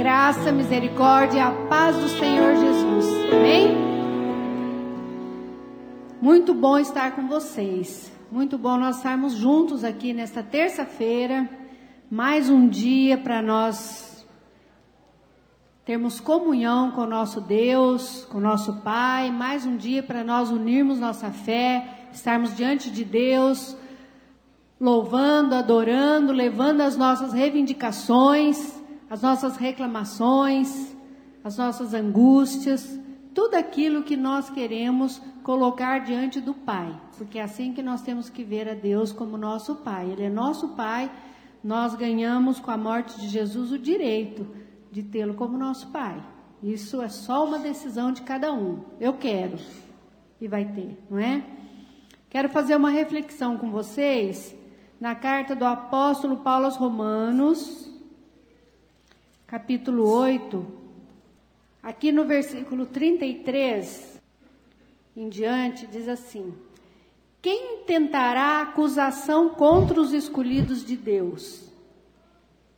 graça, misericórdia e a paz do Senhor Jesus. Amém? Muito bom estar com vocês. Muito bom nós estarmos juntos aqui nesta terça-feira. Mais um dia para nós termos comunhão com o nosso Deus, com o nosso Pai. Mais um dia para nós unirmos nossa fé, estarmos diante de Deus, louvando, adorando, levando as nossas reivindicações as nossas reclamações, as nossas angústias, tudo aquilo que nós queremos colocar diante do Pai, porque é assim que nós temos que ver a Deus como nosso Pai. Ele é nosso Pai, nós ganhamos com a morte de Jesus o direito de tê-lo como nosso Pai. Isso é só uma decisão de cada um. Eu quero e vai ter, não é? Quero fazer uma reflexão com vocês na carta do apóstolo Paulo aos Romanos, capítulo 8, aqui no versículo 33 em diante, diz assim: Quem tentará acusação contra os escolhidos de Deus?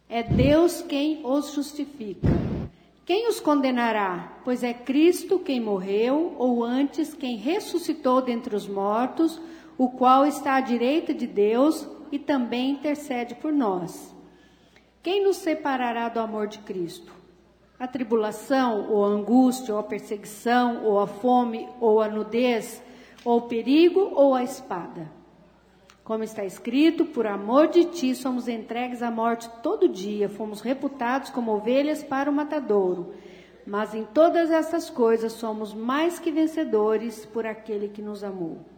É Deus quem os justifica. Quem os condenará? Pois é Cristo quem morreu, ou antes quem ressuscitou dentre os mortos, o qual está à direita de Deus e também intercede por nós. Quem nos separará do amor de Cristo? A tribulação, ou a angústia, ou a perseguição, ou a fome, ou a nudez, ou o perigo, ou a espada? Como está escrito, por amor de ti somos entregues à morte todo dia, fomos reputados como ovelhas para o matadouro. Mas em todas essas coisas somos mais que vencedores por aquele que nos amou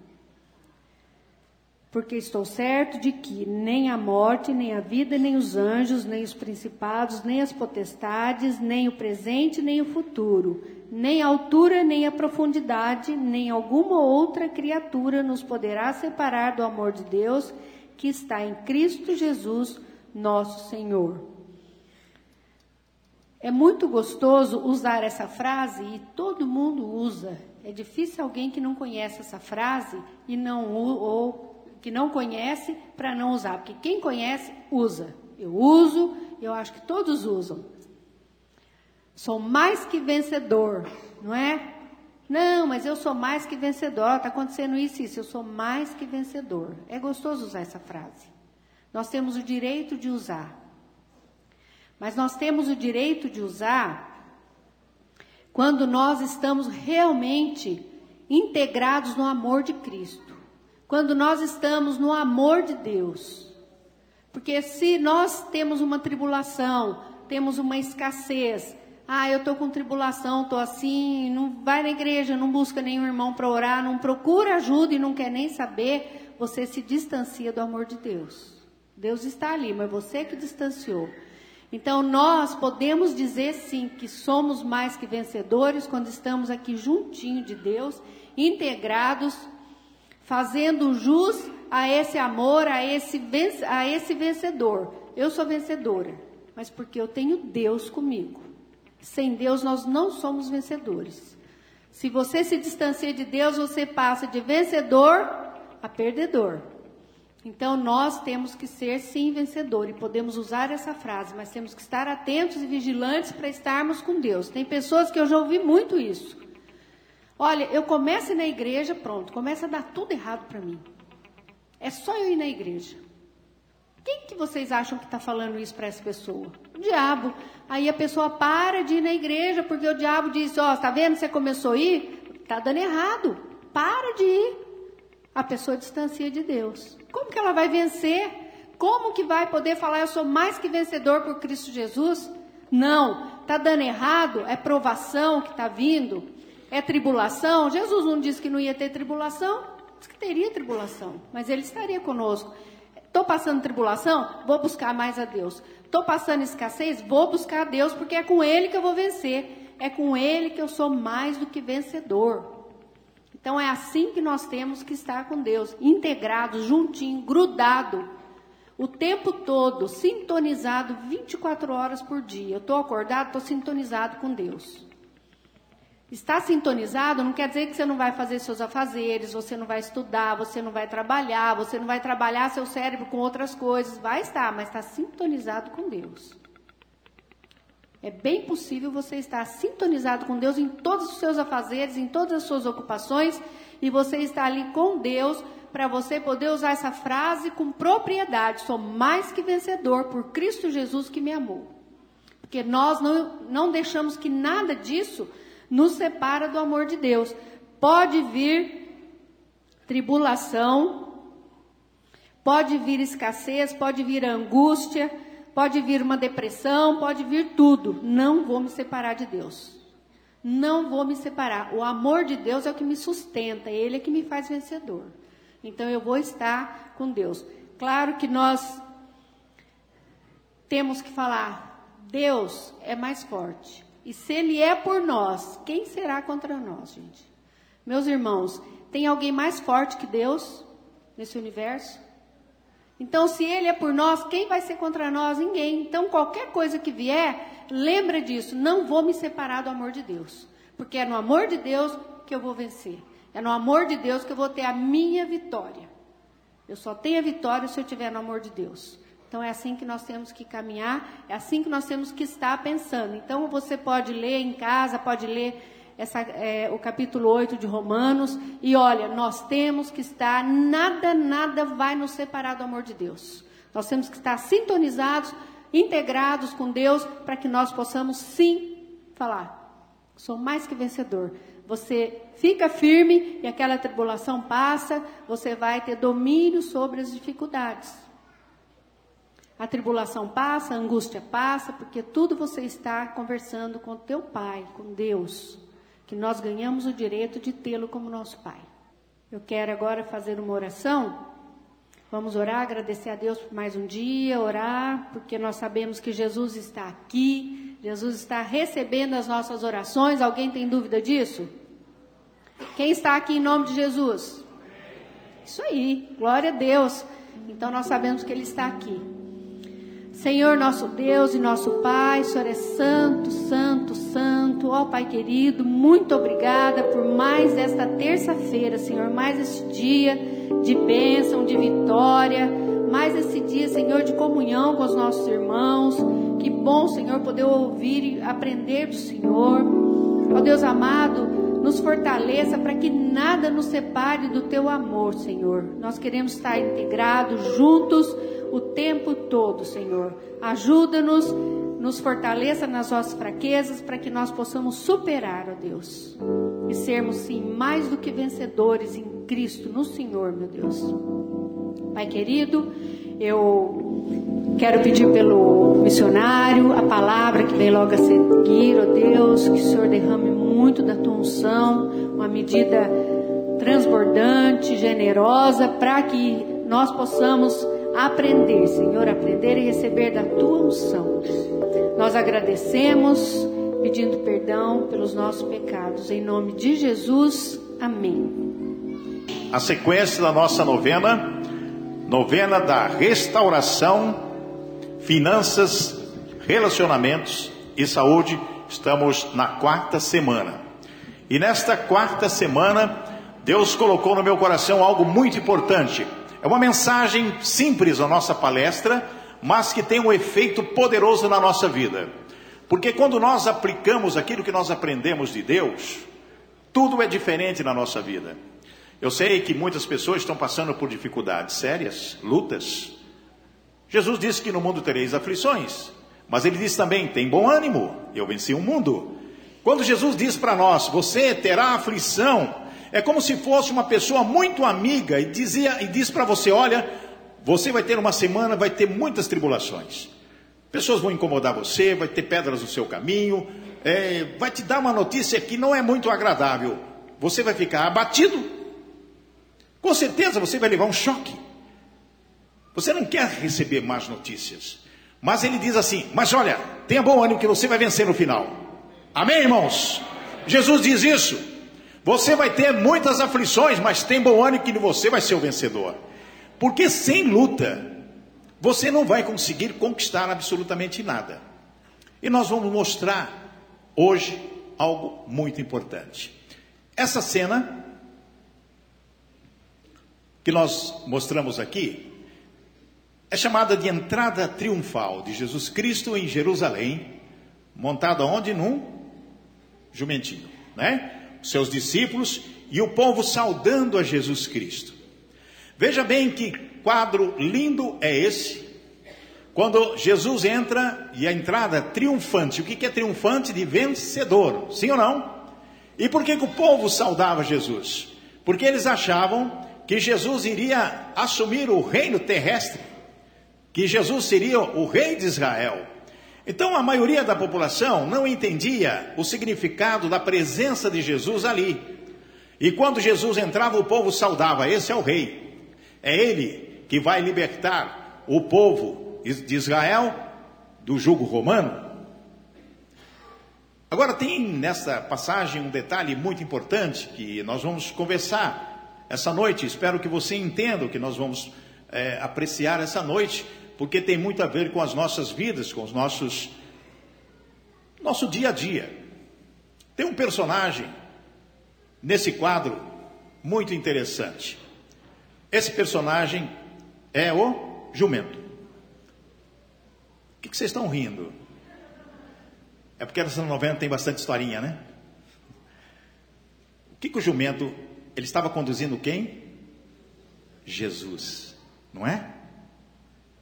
porque estou certo de que nem a morte, nem a vida, nem os anjos, nem os principados, nem as potestades, nem o presente, nem o futuro, nem a altura, nem a profundidade, nem alguma outra criatura nos poderá separar do amor de Deus que está em Cristo Jesus, nosso Senhor. É muito gostoso usar essa frase e todo mundo usa. É difícil alguém que não conhece essa frase e não ou que não conhece para não usar, porque quem conhece usa. Eu uso, eu acho que todos usam. Sou mais que vencedor, não é? Não, mas eu sou mais que vencedor. Está acontecendo isso e isso. Eu sou mais que vencedor. É gostoso usar essa frase. Nós temos o direito de usar. Mas nós temos o direito de usar quando nós estamos realmente integrados no amor de Cristo quando nós estamos no amor de Deus. Porque se nós temos uma tribulação, temos uma escassez, ah, eu estou com tribulação, estou assim, não vai na igreja, não busca nenhum irmão para orar, não procura ajuda e não quer nem saber, você se distancia do amor de Deus. Deus está ali, mas você que distanciou. Então nós podemos dizer sim que somos mais que vencedores quando estamos aqui juntinho de Deus, integrados fazendo jus a esse amor, a esse, a esse vencedor. Eu sou vencedora, mas porque eu tenho Deus comigo. Sem Deus nós não somos vencedores. Se você se distancia de Deus, você passa de vencedor a perdedor. Então nós temos que ser sim vencedor e podemos usar essa frase, mas temos que estar atentos e vigilantes para estarmos com Deus. Tem pessoas que eu já ouvi muito isso. Olha, eu começo na igreja, pronto, começa a dar tudo errado para mim. É só eu ir na igreja. Quem que vocês acham que está falando isso para essa pessoa? O diabo. Aí a pessoa para de ir na igreja, porque o diabo diz, ó, oh, tá vendo, você começou a ir? Tá dando errado. Para de ir. A pessoa distancia de Deus. Como que ela vai vencer? Como que vai poder falar, eu sou mais que vencedor por Cristo Jesus? Não, tá dando errado, é provação que está vindo, é tribulação? Jesus não disse que não ia ter tribulação? Disse que teria tribulação, mas ele estaria conosco. Estou passando tribulação? Vou buscar mais a Deus. Estou passando escassez? Vou buscar a Deus, porque é com Ele que eu vou vencer. É com Ele que eu sou mais do que vencedor. Então é assim que nós temos que estar com Deus, integrados, juntinho, grudado, o tempo todo, sintonizado 24 horas por dia. Eu estou acordado, estou sintonizado com Deus. Estar sintonizado não quer dizer que você não vai fazer seus afazeres, você não vai estudar, você não vai trabalhar, você não vai trabalhar seu cérebro com outras coisas. Vai estar, mas está sintonizado com Deus. É bem possível você estar sintonizado com Deus em todos os seus afazeres, em todas as suas ocupações, e você está ali com Deus para você poder usar essa frase com propriedade. Sou mais que vencedor por Cristo Jesus que me amou. Porque nós não, não deixamos que nada disso nos separa do amor de Deus. Pode vir tribulação, pode vir escassez, pode vir angústia, Pode vir uma depressão, pode vir tudo. Não vou me separar de Deus. Não vou me separar. O amor de Deus é o que me sustenta, Ele é que me faz vencedor. Então eu vou estar com Deus. Claro que nós temos que falar: Deus é mais forte. E se Ele é por nós, quem será contra nós, gente? Meus irmãos, tem alguém mais forte que Deus nesse universo? Então, se Ele é por nós, quem vai ser contra nós? Ninguém. Então, qualquer coisa que vier, lembra disso. Não vou me separar do amor de Deus. Porque é no amor de Deus que eu vou vencer. É no amor de Deus que eu vou ter a minha vitória. Eu só tenho a vitória se eu estiver no amor de Deus. Então é assim que nós temos que caminhar, é assim que nós temos que estar pensando. Então você pode ler em casa, pode ler essa, é, o capítulo 8 de Romanos, e olha, nós temos que estar, nada, nada vai nos separar do amor de Deus. Nós temos que estar sintonizados, integrados com Deus, para que nós possamos sim falar: sou mais que vencedor. Você fica firme e aquela tribulação passa, você vai ter domínio sobre as dificuldades. A tribulação passa, a angústia passa, porque tudo você está conversando com teu Pai, com Deus que nós ganhamos o direito de tê-lo como nosso Pai. Eu quero agora fazer uma oração. Vamos orar, agradecer a Deus por mais um dia, orar, porque nós sabemos que Jesus está aqui, Jesus está recebendo as nossas orações. Alguém tem dúvida disso? Quem está aqui em nome de Jesus? Isso aí, glória a Deus. Então nós sabemos que Ele está aqui. Senhor nosso Deus e nosso Pai, o Senhor é santo, santo, santo. Ó Pai querido, muito obrigada por mais esta terça-feira, Senhor, mais esse dia de bênção, de vitória, mais esse dia, Senhor, de comunhão com os nossos irmãos. Que bom, Senhor, poder ouvir e aprender do Senhor. Ó Deus amado, nos fortaleça para que nada nos separe do teu amor, Senhor. Nós queremos estar integrados, juntos o tempo todo, Senhor. Ajuda-nos, nos fortaleça nas nossas fraquezas para que nós possamos superar, ó Deus. E sermos, sim, mais do que vencedores em Cristo, no Senhor, meu Deus. Pai querido, eu quero pedir pelo missionário a palavra que vem logo a seguir, ó Deus, que o Senhor derrame muito da tua unção, uma medida transbordante, generosa, para que nós possamos aprender, Senhor, aprender e receber da tua unção. Nós agradecemos, pedindo perdão pelos nossos pecados. Em nome de Jesus, amém. A sequência da nossa novena, novena da restauração, finanças, relacionamentos e saúde. Estamos na quarta semana. E nesta quarta semana, Deus colocou no meu coração algo muito importante é uma mensagem simples a nossa palestra, mas que tem um efeito poderoso na nossa vida. Porque quando nós aplicamos aquilo que nós aprendemos de Deus, tudo é diferente na nossa vida. Eu sei que muitas pessoas estão passando por dificuldades sérias, lutas. Jesus disse que no mundo tereis aflições, mas ele disse também: tem bom ânimo, eu venci o mundo. Quando Jesus diz para nós: você terá aflição, é como se fosse uma pessoa muito amiga e dizia e diz para você, olha, você vai ter uma semana, vai ter muitas tribulações. Pessoas vão incomodar você, vai ter pedras no seu caminho, é, vai te dar uma notícia que não é muito agradável. Você vai ficar abatido. Com certeza você vai levar um choque. Você não quer receber más notícias. Mas ele diz assim: Mas olha, tenha bom ânimo que você vai vencer no final. Amém, irmãos? Jesus diz isso. Você vai ter muitas aflições, mas tem bom ânimo que você vai ser o vencedor. Porque sem luta, você não vai conseguir conquistar absolutamente nada. E nós vamos mostrar hoje algo muito importante. Essa cena que nós mostramos aqui é chamada de entrada triunfal de Jesus Cristo em Jerusalém, montado aonde? Num jumentinho, né? Seus discípulos e o povo saudando a Jesus Cristo. Veja bem que quadro lindo é esse. Quando Jesus entra e a entrada triunfante. O que é triunfante? De vencedor, sim ou não? E por que, que o povo saudava Jesus? Porque eles achavam que Jesus iria assumir o reino terrestre, que Jesus seria o rei de Israel. Então a maioria da população não entendia o significado da presença de Jesus ali. E quando Jesus entrava, o povo saudava: esse é o rei. É ele que vai libertar o povo de Israel do jugo romano. Agora tem nessa passagem um detalhe muito importante que nós vamos conversar essa noite. Espero que você entenda o que nós vamos é, apreciar essa noite porque tem muito a ver com as nossas vidas, com os nossos nosso dia a dia. Tem um personagem nesse quadro muito interessante. Esse personagem é o jumento. O que, vocês estão rindo? É porque essa novela tem bastante historinha, né? O que, que o jumento ele estava conduzindo quem? Jesus, não é?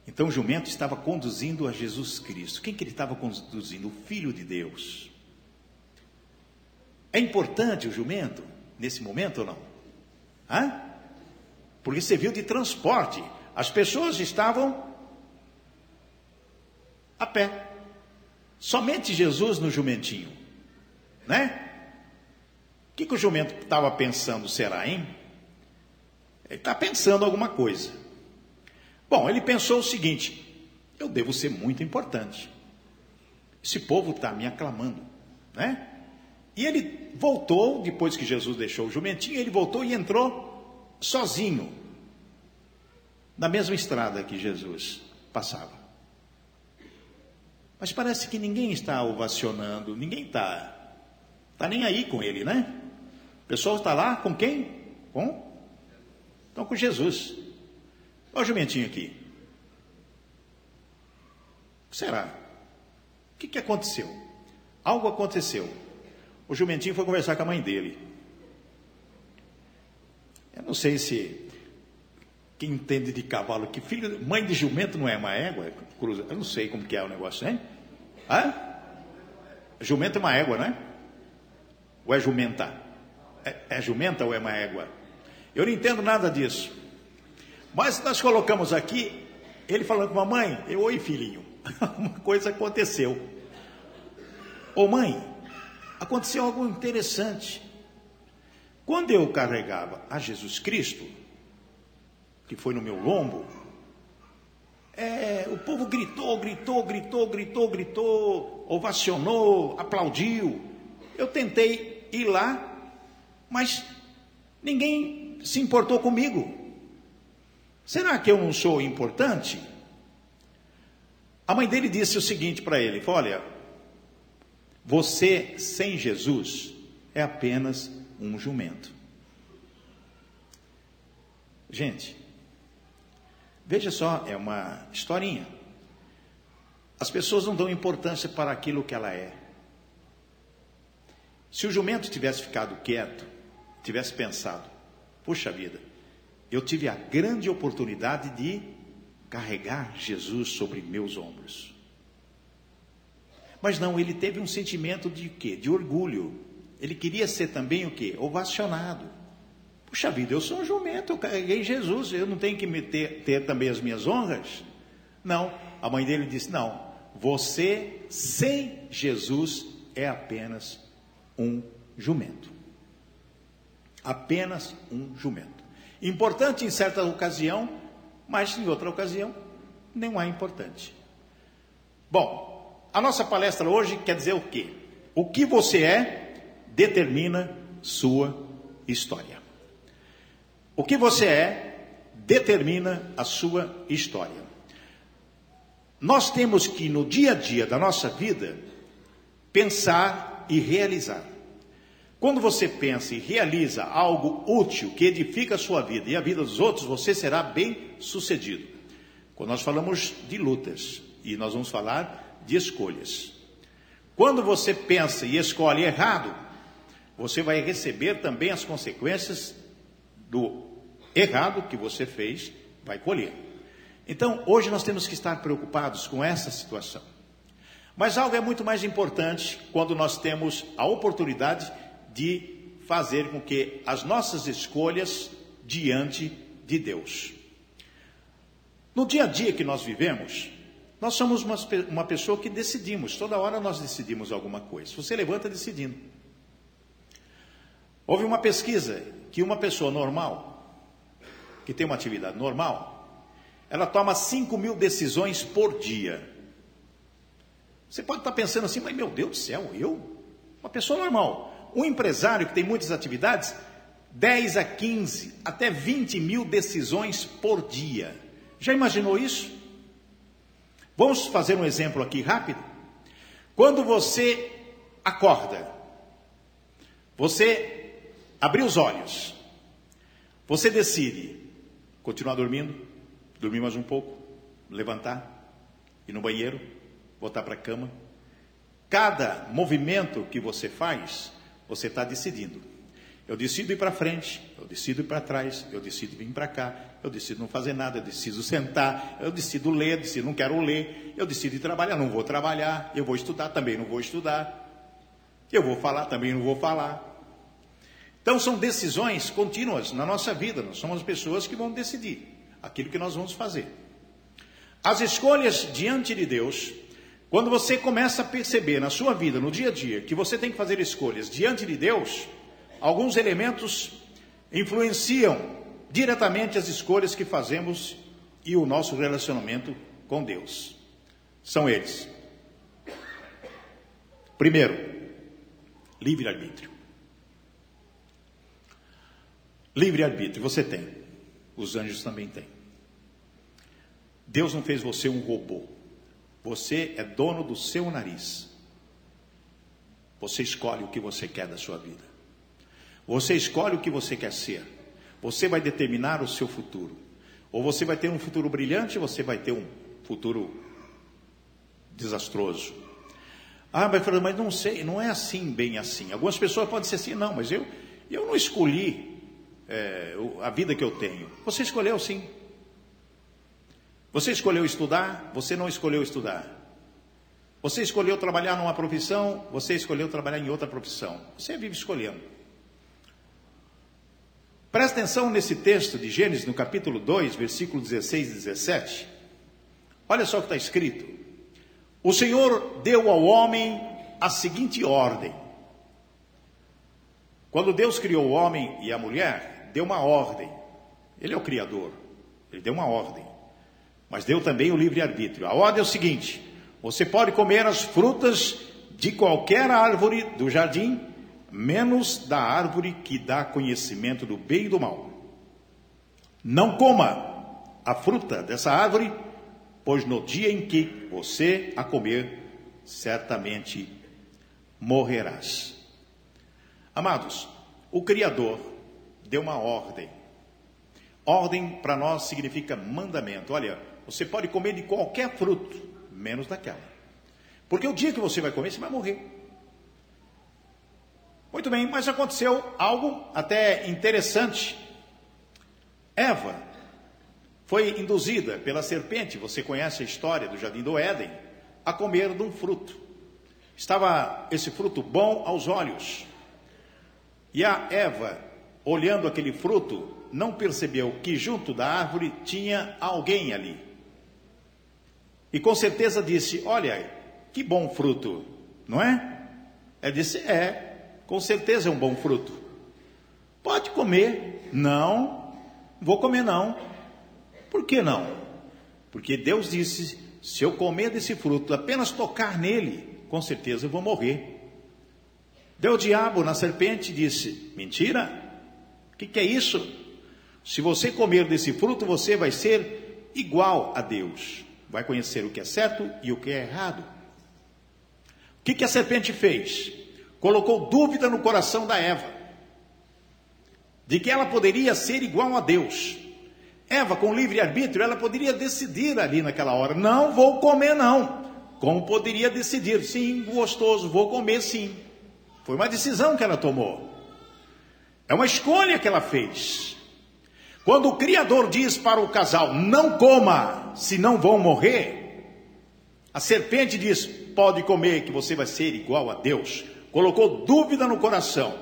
Então o jumento estava conduzindo a Jesus Cristo. Quem que ele estava conduzindo? O Filho de Deus. É importante o jumento nesse momento ou não? Hã? Porque serviu de transporte. As pessoas estavam a pé. Somente Jesus no jumentinho. Né? O que, que o jumento estava pensando, será, hein? Ele está pensando alguma coisa. Bom, ele pensou o seguinte: eu devo ser muito importante. Esse povo está me aclamando, né? E ele voltou, depois que Jesus deixou o jumentinho, ele voltou e entrou sozinho na mesma estrada que Jesus passava. Mas parece que ninguém está ovacionando, ninguém está tá nem aí com ele, né? O pessoal está lá com quem? Com? Estão com Jesus. Olha o jumentinho aqui. O que será? O que, que aconteceu? Algo aconteceu. O jumentinho foi conversar com a mãe dele. Eu não sei se quem entende de cavalo, que filho, mãe de jumento não é uma égua, cruza, eu não sei como que é o negócio, hein? Hã? Jumento é uma égua, né? Ou é jumenta? É, é jumenta ou é uma égua? Eu não entendo nada disso. Mas nós colocamos aqui, ele falando com a mãe, eu, oi filhinho, uma coisa aconteceu. Ô mãe, aconteceu algo interessante. Quando eu carregava a Jesus Cristo, que foi no meu lombo, é, o povo gritou, gritou, gritou, gritou, gritou, ovacionou, aplaudiu. Eu tentei ir lá, mas ninguém se importou comigo. Será que eu não sou importante? A mãe dele disse o seguinte para ele: Olha, você sem Jesus é apenas um jumento. Gente, veja só, é uma historinha. As pessoas não dão importância para aquilo que ela é. Se o jumento tivesse ficado quieto, tivesse pensado, puxa vida, eu tive a grande oportunidade de carregar Jesus sobre meus ombros. Mas não, ele teve um sentimento de quê? De orgulho. Ele queria ser também o quê? Ovacionado. Puxa vida, eu sou um jumento, eu carreguei Jesus, eu não tenho que ter, ter também as minhas honras? Não, a mãe dele disse: não, você sem Jesus é apenas um jumento. Apenas um jumento. Importante em certa ocasião, mas em outra ocasião não é importante. Bom, a nossa palestra hoje quer dizer o quê? O que você é determina sua história. O que você é determina a sua história. Nós temos que, no dia a dia da nossa vida, pensar e realizar. Quando você pensa e realiza algo útil que edifica a sua vida e a vida dos outros, você será bem sucedido. Quando nós falamos de lutas e nós vamos falar de escolhas. Quando você pensa e escolhe errado, você vai receber também as consequências do errado que você fez, vai colher. Então, hoje nós temos que estar preocupados com essa situação. Mas algo é muito mais importante quando nós temos a oportunidade de fazer com que as nossas escolhas diante de Deus. No dia a dia que nós vivemos, nós somos uma, uma pessoa que decidimos, toda hora nós decidimos alguma coisa. Você levanta decidindo. Houve uma pesquisa que uma pessoa normal, que tem uma atividade normal, ela toma 5 mil decisões por dia. Você pode estar pensando assim, mas meu Deus do céu, eu? Uma pessoa normal. Um empresário que tem muitas atividades, 10 a 15, até 20 mil decisões por dia. Já imaginou isso? Vamos fazer um exemplo aqui rápido? Quando você acorda, você abriu os olhos, você decide continuar dormindo, dormir mais um pouco, levantar, ir no banheiro, voltar para a cama. Cada movimento que você faz, você está decidindo. Eu decido ir para frente, eu decido ir para trás, eu decido vir para cá, eu decido não fazer nada, eu decido sentar, eu decido ler, eu decido não quero ler, eu decido ir trabalhar, não vou trabalhar, eu vou estudar, também não vou estudar, eu vou falar, também não vou falar. Então são decisões contínuas na nossa vida, nós somos pessoas que vão decidir aquilo que nós vamos fazer. As escolhas diante de Deus, quando você começa a perceber na sua vida, no dia a dia, que você tem que fazer escolhas diante de Deus, alguns elementos influenciam diretamente as escolhas que fazemos e o nosso relacionamento com Deus. São eles. Primeiro, livre-arbítrio. Livre-arbítrio, você tem. Os anjos também têm. Deus não fez você um robô. Você é dono do seu nariz. Você escolhe o que você quer da sua vida. Você escolhe o que você quer ser. Você vai determinar o seu futuro. Ou você vai ter um futuro brilhante, ou você vai ter um futuro desastroso. Ah, mas, mas não sei, não é assim, bem assim. Algumas pessoas podem ser assim, não, mas eu, eu não escolhi é, a vida que eu tenho. Você escolheu sim. Você escolheu estudar, você não escolheu estudar. Você escolheu trabalhar numa profissão, você escolheu trabalhar em outra profissão. Você vive escolhendo. Presta atenção nesse texto de Gênesis, no capítulo 2, versículo 16 e 17. Olha só o que está escrito. O Senhor deu ao homem a seguinte ordem. Quando Deus criou o homem e a mulher, deu uma ordem. Ele é o Criador. Ele deu uma ordem. Mas deu também o livre-arbítrio. A ordem é o seguinte: você pode comer as frutas de qualquer árvore do jardim, menos da árvore que dá conhecimento do bem e do mal. Não coma a fruta dessa árvore, pois no dia em que você a comer, certamente morrerás. Amados, o Criador deu uma ordem. Ordem para nós significa mandamento. Olha, você pode comer de qualquer fruto, menos daquela. Porque o dia que você vai comer, você vai morrer. Muito bem, mas aconteceu algo até interessante. Eva foi induzida pela serpente, você conhece a história do jardim do Éden, a comer de um fruto. Estava esse fruto bom aos olhos. E a Eva, olhando aquele fruto, não percebeu que junto da árvore tinha alguém ali. E com certeza disse: Olha, que bom fruto, não é? Ela disse: É, com certeza é um bom fruto. Pode comer. Não, vou comer não. Por que não? Porque Deus disse: se eu comer desse fruto, apenas tocar nele, com certeza eu vou morrer. Deu o diabo na serpente e disse: Mentira? O que, que é isso? Se você comer desse fruto, você vai ser igual a Deus. Vai conhecer o que é certo e o que é errado. O que, que a serpente fez? colocou dúvida no coração da Eva, de que ela poderia ser igual a Deus. Eva, com livre-arbítrio, ela poderia decidir ali naquela hora: não vou comer, não. como poderia decidir, sim, gostoso, vou comer sim. Foi uma decisão que ela tomou. É uma escolha que ela fez. Quando o Criador diz para o casal: não coma, senão vão morrer, a serpente diz: pode comer, que você vai ser igual a Deus. Colocou dúvida no coração,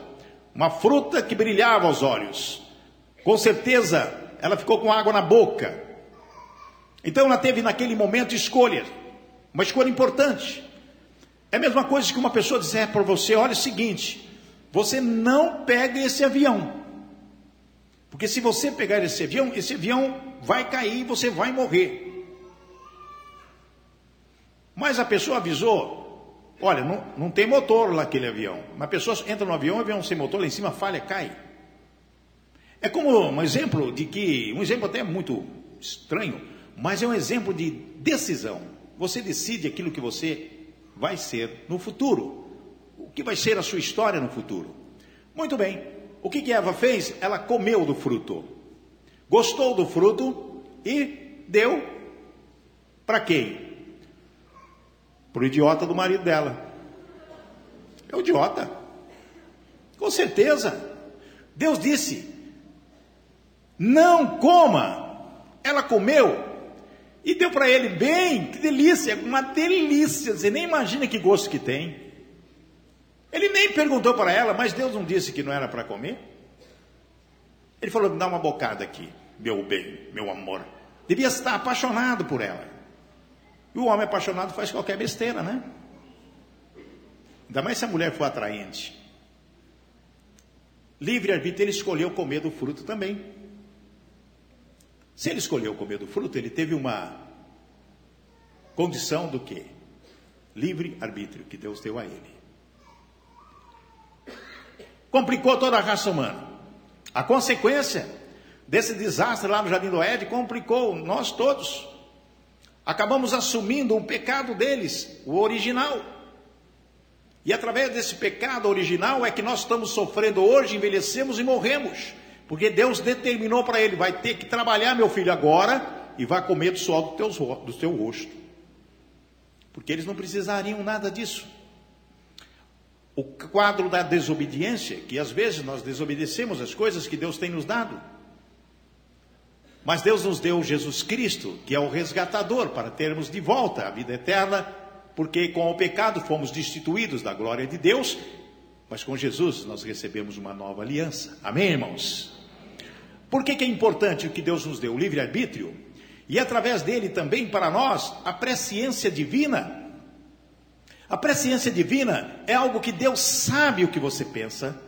uma fruta que brilhava aos olhos. Com certeza, ela ficou com água na boca. Então, ela teve naquele momento escolha, uma escolha importante. É a mesma coisa que uma pessoa dizer para você: olha é o seguinte, você não pega esse avião. Porque se você pegar esse avião, esse avião vai cair e você vai morrer. Mas a pessoa avisou: olha, não, não tem motor lá aquele avião. Uma pessoa entra no avião, o avião sem motor lá em cima falha, cai. É como um exemplo de que, um exemplo até muito estranho, mas é um exemplo de decisão. Você decide aquilo que você vai ser no futuro o que vai ser a sua história no futuro. Muito bem, o que, que Eva fez? Ela comeu do fruto, gostou do fruto e deu para quem? Para o idiota do marido dela. É o idiota. Com certeza. Deus disse: não coma. Ela comeu e deu para ele bem, que delícia, uma delícia. Você nem imagina que gosto que tem. Ele nem perguntou para ela, mas Deus não disse que não era para comer? Ele falou: dá uma bocada aqui, meu bem, meu amor. Devia estar apaixonado por ela. E o homem apaixonado faz qualquer besteira, né? Ainda mais se a mulher for atraente. Livre-arbítrio, ele escolheu comer do fruto também. Se ele escolheu comer do fruto, ele teve uma condição do quê? Livre-arbítrio que Deus deu a ele complicou toda a raça humana. A consequência desse desastre lá no Jardim do Éden complicou nós todos. Acabamos assumindo um pecado deles, o original. E através desse pecado original é que nós estamos sofrendo hoje, envelhecemos e morremos. Porque Deus determinou para ele: vai ter que trabalhar, meu filho, agora, e vai comer do suor do do teu rosto. Porque eles não precisariam nada disso o quadro da desobediência, que às vezes nós desobedecemos as coisas que Deus tem nos dado. Mas Deus nos deu Jesus Cristo, que é o resgatador, para termos de volta a vida eterna, porque com o pecado fomos destituídos da glória de Deus, mas com Jesus nós recebemos uma nova aliança. Amém, irmãos? Por que, que é importante o que Deus nos deu? O livre-arbítrio, e através dele também para nós a presciência divina a presciência divina é algo que Deus sabe o que você pensa,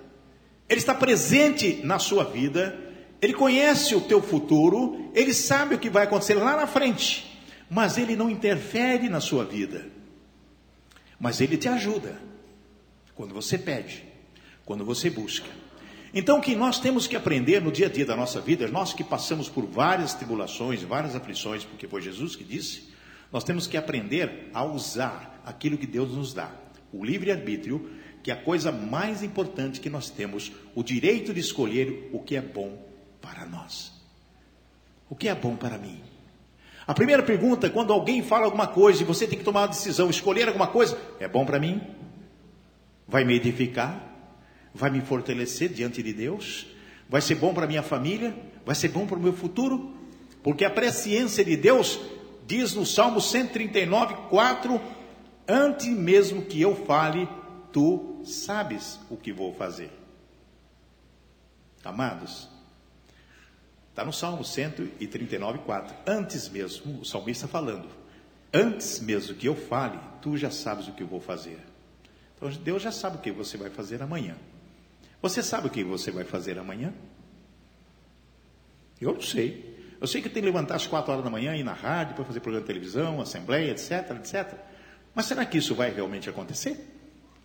Ele está presente na sua vida, Ele conhece o teu futuro, Ele sabe o que vai acontecer lá na frente, mas Ele não interfere na sua vida. Mas Ele te ajuda quando você pede, quando você busca. Então, o que nós temos que aprender no dia a dia da nossa vida, nós que passamos por várias tribulações, várias aflições, porque foi Jesus que disse, nós temos que aprender a usar aquilo que Deus nos dá, o livre-arbítrio, que é a coisa mais importante que nós temos, o direito de escolher o que é bom para nós. O que é bom para mim? A primeira pergunta, quando alguém fala alguma coisa e você tem que tomar uma decisão, escolher alguma coisa, é bom para mim? Vai me edificar? Vai me fortalecer diante de Deus? Vai ser bom para minha família? Vai ser bom para o meu futuro? Porque a presciência de Deus diz no Salmo 139, 4: Antes mesmo que eu fale, tu sabes o que vou fazer. Amados, está no Salmo 139, 4. Antes mesmo, o salmista falando, antes mesmo que eu fale, tu já sabes o que eu vou fazer. Então Deus já sabe o que você vai fazer amanhã. Você sabe o que você vai fazer amanhã? Eu não sei. Eu sei que tem que levantar às quatro horas da manhã, ir na rádio, para fazer programa de televisão, assembleia, etc, etc. Mas será que isso vai realmente acontecer?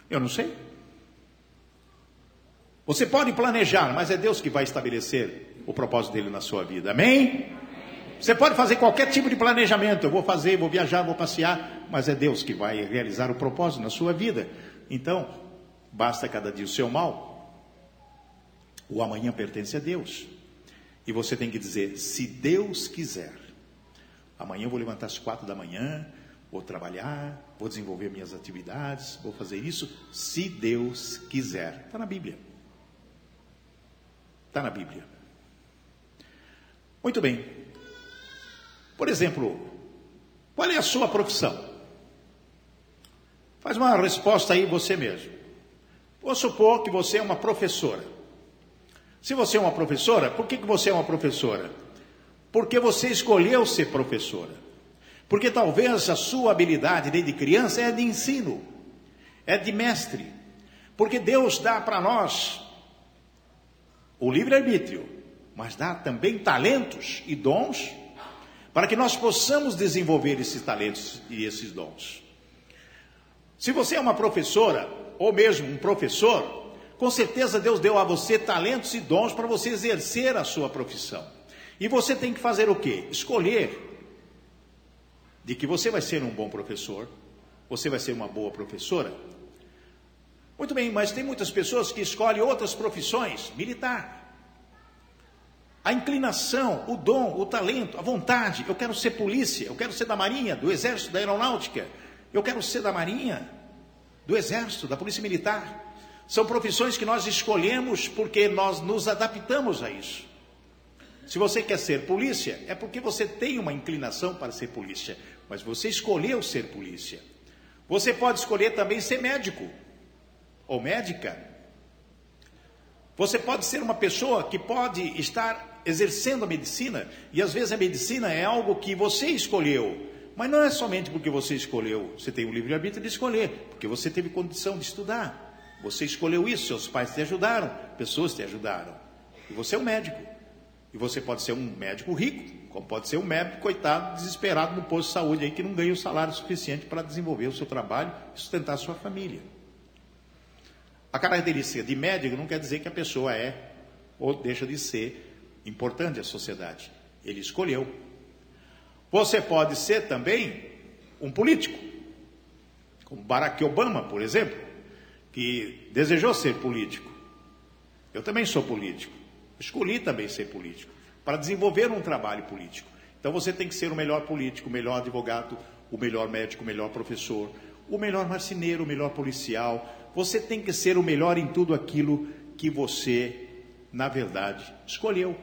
Eu não sei. Você pode planejar, mas é Deus que vai estabelecer o propósito dele na sua vida. Amém? Você pode fazer qualquer tipo de planejamento. Eu vou fazer, vou viajar, vou passear, mas é Deus que vai realizar o propósito na sua vida. Então, basta cada dia o seu mal. O amanhã pertence a Deus. E você tem que dizer: se Deus quiser, amanhã eu vou levantar às quatro da manhã, Vou trabalhar, vou desenvolver minhas atividades, vou fazer isso se Deus quiser. Está na Bíblia. Está na Bíblia. Muito bem. Por exemplo, qual é a sua profissão? Faz uma resposta aí você mesmo. Vou supor que você é uma professora. Se você é uma professora, por que, que você é uma professora? Porque você escolheu ser professora. Porque talvez a sua habilidade desde criança é de ensino, é de mestre. Porque Deus dá para nós o livre-arbítrio, mas dá também talentos e dons para que nós possamos desenvolver esses talentos e esses dons. Se você é uma professora, ou mesmo um professor, com certeza Deus deu a você talentos e dons para você exercer a sua profissão. E você tem que fazer o quê? Escolher de que você vai ser um bom professor, você vai ser uma boa professora. Muito bem, mas tem muitas pessoas que escolhem outras profissões, militar. A inclinação, o dom, o talento, a vontade. Eu quero ser polícia, eu quero ser da Marinha, do Exército, da Aeronáutica. Eu quero ser da Marinha, do Exército, da Polícia Militar. São profissões que nós escolhemos porque nós nos adaptamos a isso. Se você quer ser polícia, é porque você tem uma inclinação para ser polícia, mas você escolheu ser polícia. Você pode escolher também ser médico ou médica. Você pode ser uma pessoa que pode estar exercendo a medicina, e às vezes a medicina é algo que você escolheu, mas não é somente porque você escolheu, você tem o livre-arbítrio de escolher, porque você teve condição de estudar. Você escolheu isso, seus pais te ajudaram, pessoas te ajudaram. E você é um médico. E você pode ser um médico rico, como pode ser um médico coitado, desesperado no posto de saúde aí que não ganha o salário suficiente para desenvolver o seu trabalho e sustentar a sua família. A característica de médico não quer dizer que a pessoa é ou deixa de ser importante à sociedade. Ele escolheu. Você pode ser também um político, como Barack Obama, por exemplo, que desejou ser político. Eu também sou político. Escolhi também ser político, para desenvolver um trabalho político. Então você tem que ser o melhor político, o melhor advogado, o melhor médico, o melhor professor, o melhor marceneiro, o melhor policial. Você tem que ser o melhor em tudo aquilo que você, na verdade, escolheu.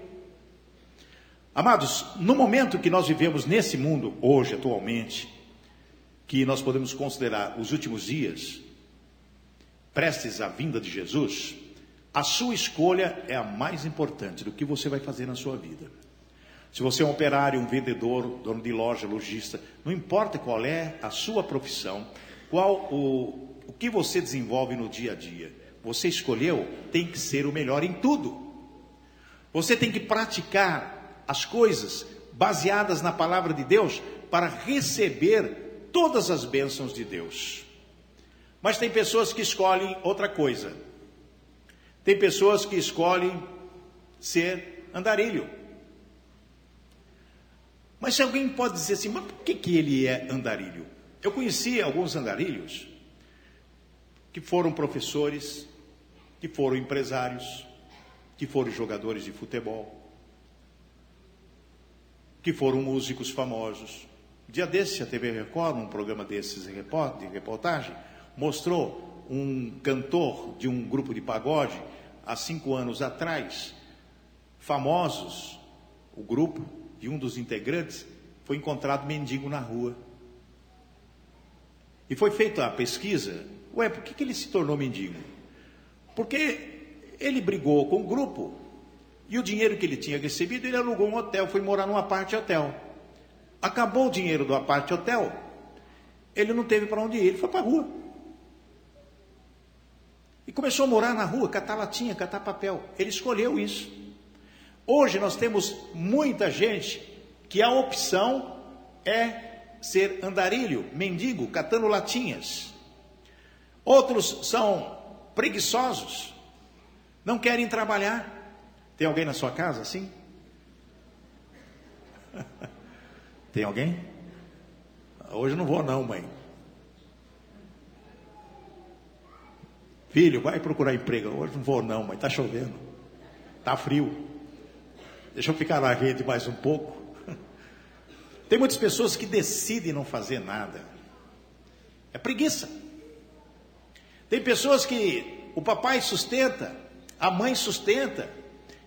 Amados, no momento que nós vivemos nesse mundo, hoje, atualmente, que nós podemos considerar os últimos dias, prestes à vinda de Jesus, a sua escolha é a mais importante do que você vai fazer na sua vida. Se você é um operário, um vendedor, dono de loja, lojista, não importa qual é a sua profissão, qual o, o que você desenvolve no dia a dia, você escolheu, tem que ser o melhor em tudo. Você tem que praticar as coisas baseadas na palavra de Deus para receber todas as bênçãos de Deus. Mas tem pessoas que escolhem outra coisa. Tem pessoas que escolhem ser andarilho. Mas se alguém pode dizer assim, mas por que, que ele é andarilho? Eu conheci alguns andarilhos que foram professores, que foram empresários, que foram jogadores de futebol, que foram músicos famosos. Dia desse, a TV Record, num programa desses de reportagem, mostrou um cantor de um grupo de pagode, há cinco anos atrás, famosos, o grupo de um dos integrantes foi encontrado mendigo na rua. E foi feita a pesquisa, ué, por que, que ele se tornou mendigo? Porque ele brigou com o grupo e o dinheiro que ele tinha recebido, ele alugou um hotel, foi morar num aparte hotel. Acabou o dinheiro do aparte hotel, ele não teve para onde ir, ele foi para a rua. Começou a morar na rua, catar latinha, catar papel. Ele escolheu isso. Hoje nós temos muita gente que a opção é ser andarilho, mendigo, catando latinhas. Outros são preguiçosos, não querem trabalhar. Tem alguém na sua casa assim? Tem alguém? Hoje não vou não, mãe. Filho, vai procurar emprego. Hoje não vou não, mãe. Está chovendo. Está frio. Deixa eu ficar na rede mais um pouco. Tem muitas pessoas que decidem não fazer nada. É preguiça. Tem pessoas que o papai sustenta, a mãe sustenta,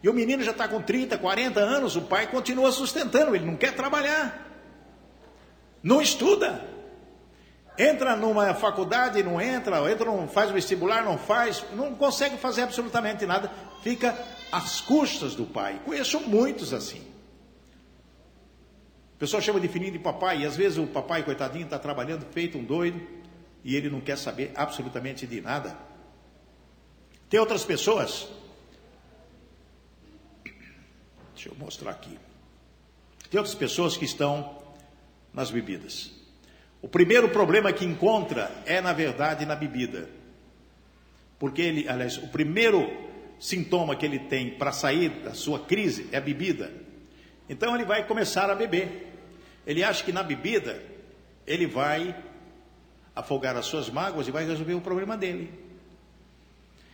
e o menino já está com 30, 40 anos, o pai continua sustentando, ele não quer trabalhar, não estuda, entra numa faculdade, não entra, entra, não faz vestibular, não faz, não consegue fazer absolutamente nada, fica às custas do pai. Conheço muitos assim. O pessoal chama de filhinho de papai, e às vezes o papai, coitadinho, está trabalhando feito um doido, e ele não quer saber absolutamente de nada. Tem outras pessoas Deixa eu mostrar aqui. Tem outras pessoas que estão nas bebidas. O primeiro problema que encontra é, na verdade, na bebida. Porque ele, aliás, o primeiro sintoma que ele tem para sair da sua crise é a bebida. Então ele vai começar a beber. Ele acha que na bebida ele vai afogar as suas mágoas e vai resolver o problema dele.